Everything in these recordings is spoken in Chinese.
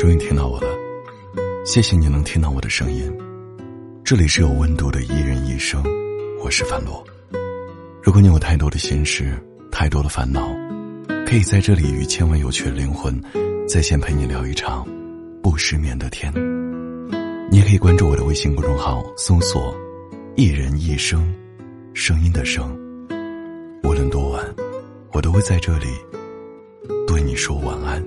终于听到我了，谢谢你能听到我的声音。这里是有温度的一人一生，我是樊罗。如果你有太多的心事，太多的烦恼，可以在这里与千万有趣的灵魂在线陪你聊一场不失眠的天。你也可以关注我的微信公众号，搜索“一人一生”，声音的声。无论多晚，我都会在这里对你说晚安。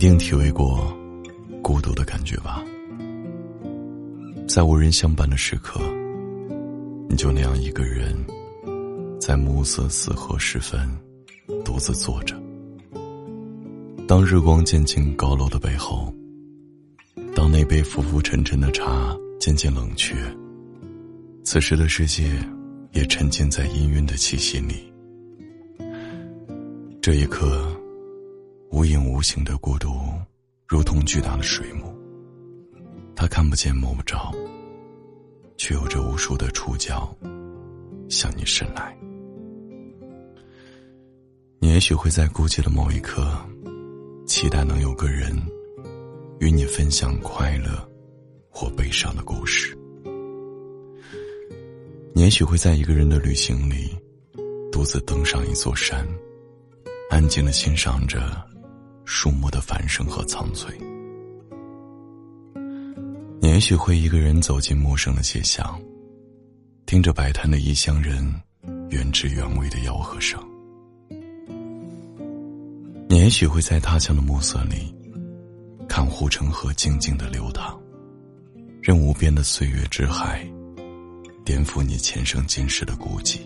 定体会过孤独的感觉吧？在无人相伴的时刻，你就那样一个人，在暮色四合时分，独自坐着。当日光渐进高楼的背后，当那杯浮浮沉沉的茶渐渐冷却，此时的世界也沉浸在氤氲的气息里。这一刻。无影无形的孤独，如同巨大的水母。它看不见摸不着，却有着无数的触角向你伸来。你也许会在孤寂的某一刻，期待能有个人与你分享快乐或悲伤的故事。你也许会在一个人的旅行里，独自登上一座山，安静的欣赏着。树木的繁盛和苍翠，你也许会一个人走进陌生的街巷，听着摆摊的异乡人原汁原味的吆喝声。你也许会在他乡的暮色里，看护城河静静的流淌，任无边的岁月之海，颠覆你前生今世的孤寂。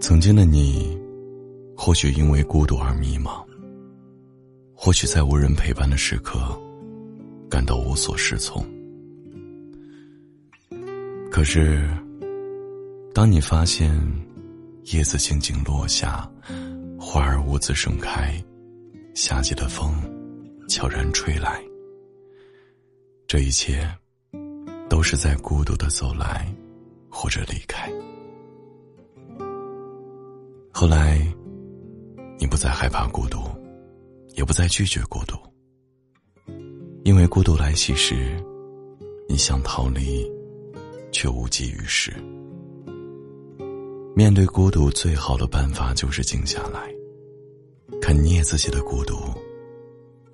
曾经的你。或许因为孤独而迷茫，或许在无人陪伴的时刻，感到无所适从。可是，当你发现叶子静静落下，花儿兀自盛开，夏季的风悄然吹来，这一切都是在孤独的走来，或者离开。后来。你不再害怕孤独，也不再拒绝孤独，因为孤独来袭时，你想逃离，却无济于事。面对孤独，最好的办法就是静下来，肯捏自己的孤独，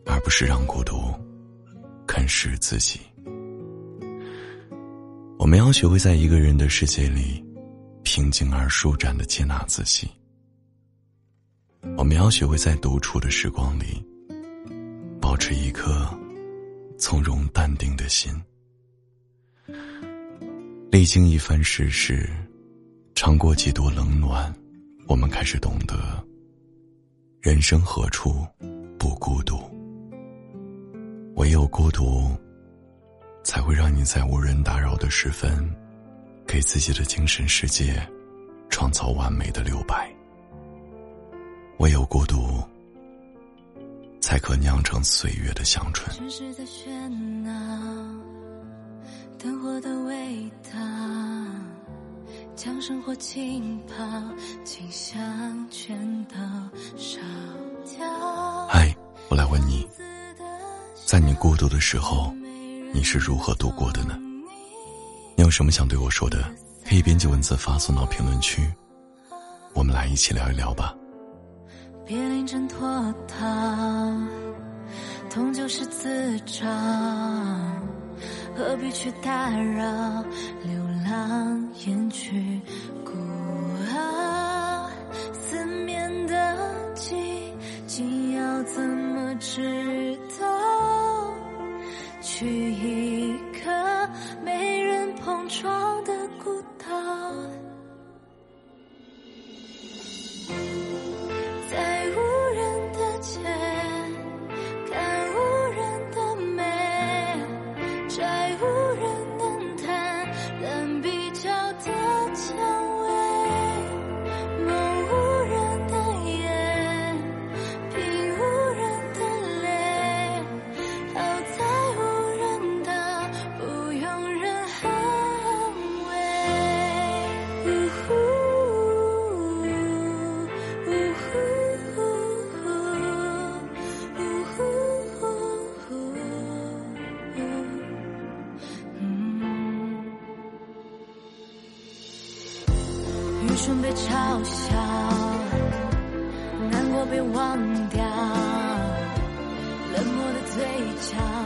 而不是让孤独啃食自己。我们要学会在一个人的世界里，平静而舒展的接纳自己。我们要学会在独处的时光里，保持一颗从容淡定的心。历经一番世事，尝过几多冷暖，我们开始懂得，人生何处不孤独？唯有孤独，才会让你在无人打扰的时分，给自己的精神世界创造完美的留白。唯有孤独，才可酿成岁月的香醇。城市在喧闹，灯火的味道，将生活浸泡，清香全都烧掉。嗨，我来问你，在你孤独的时候，你是如何度过的呢？你有什么想对我说的？可以编辑文字发送到评论区，我们来一起聊一聊吧。别临阵脱逃，痛就是自找，何必去打扰？流浪雁去愚蠢被嘲笑，难过被忘掉，冷漠的嘴角。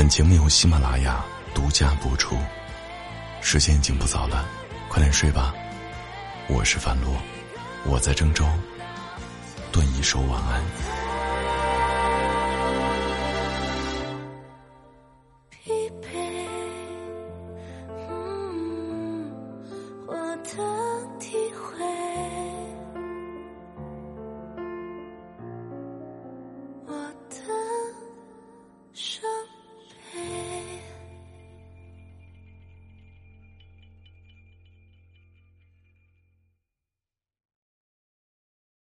本节目由喜马拉雅独家播出。时间已经不早了，快点睡吧。我是樊路，我在郑州，顿一说晚安。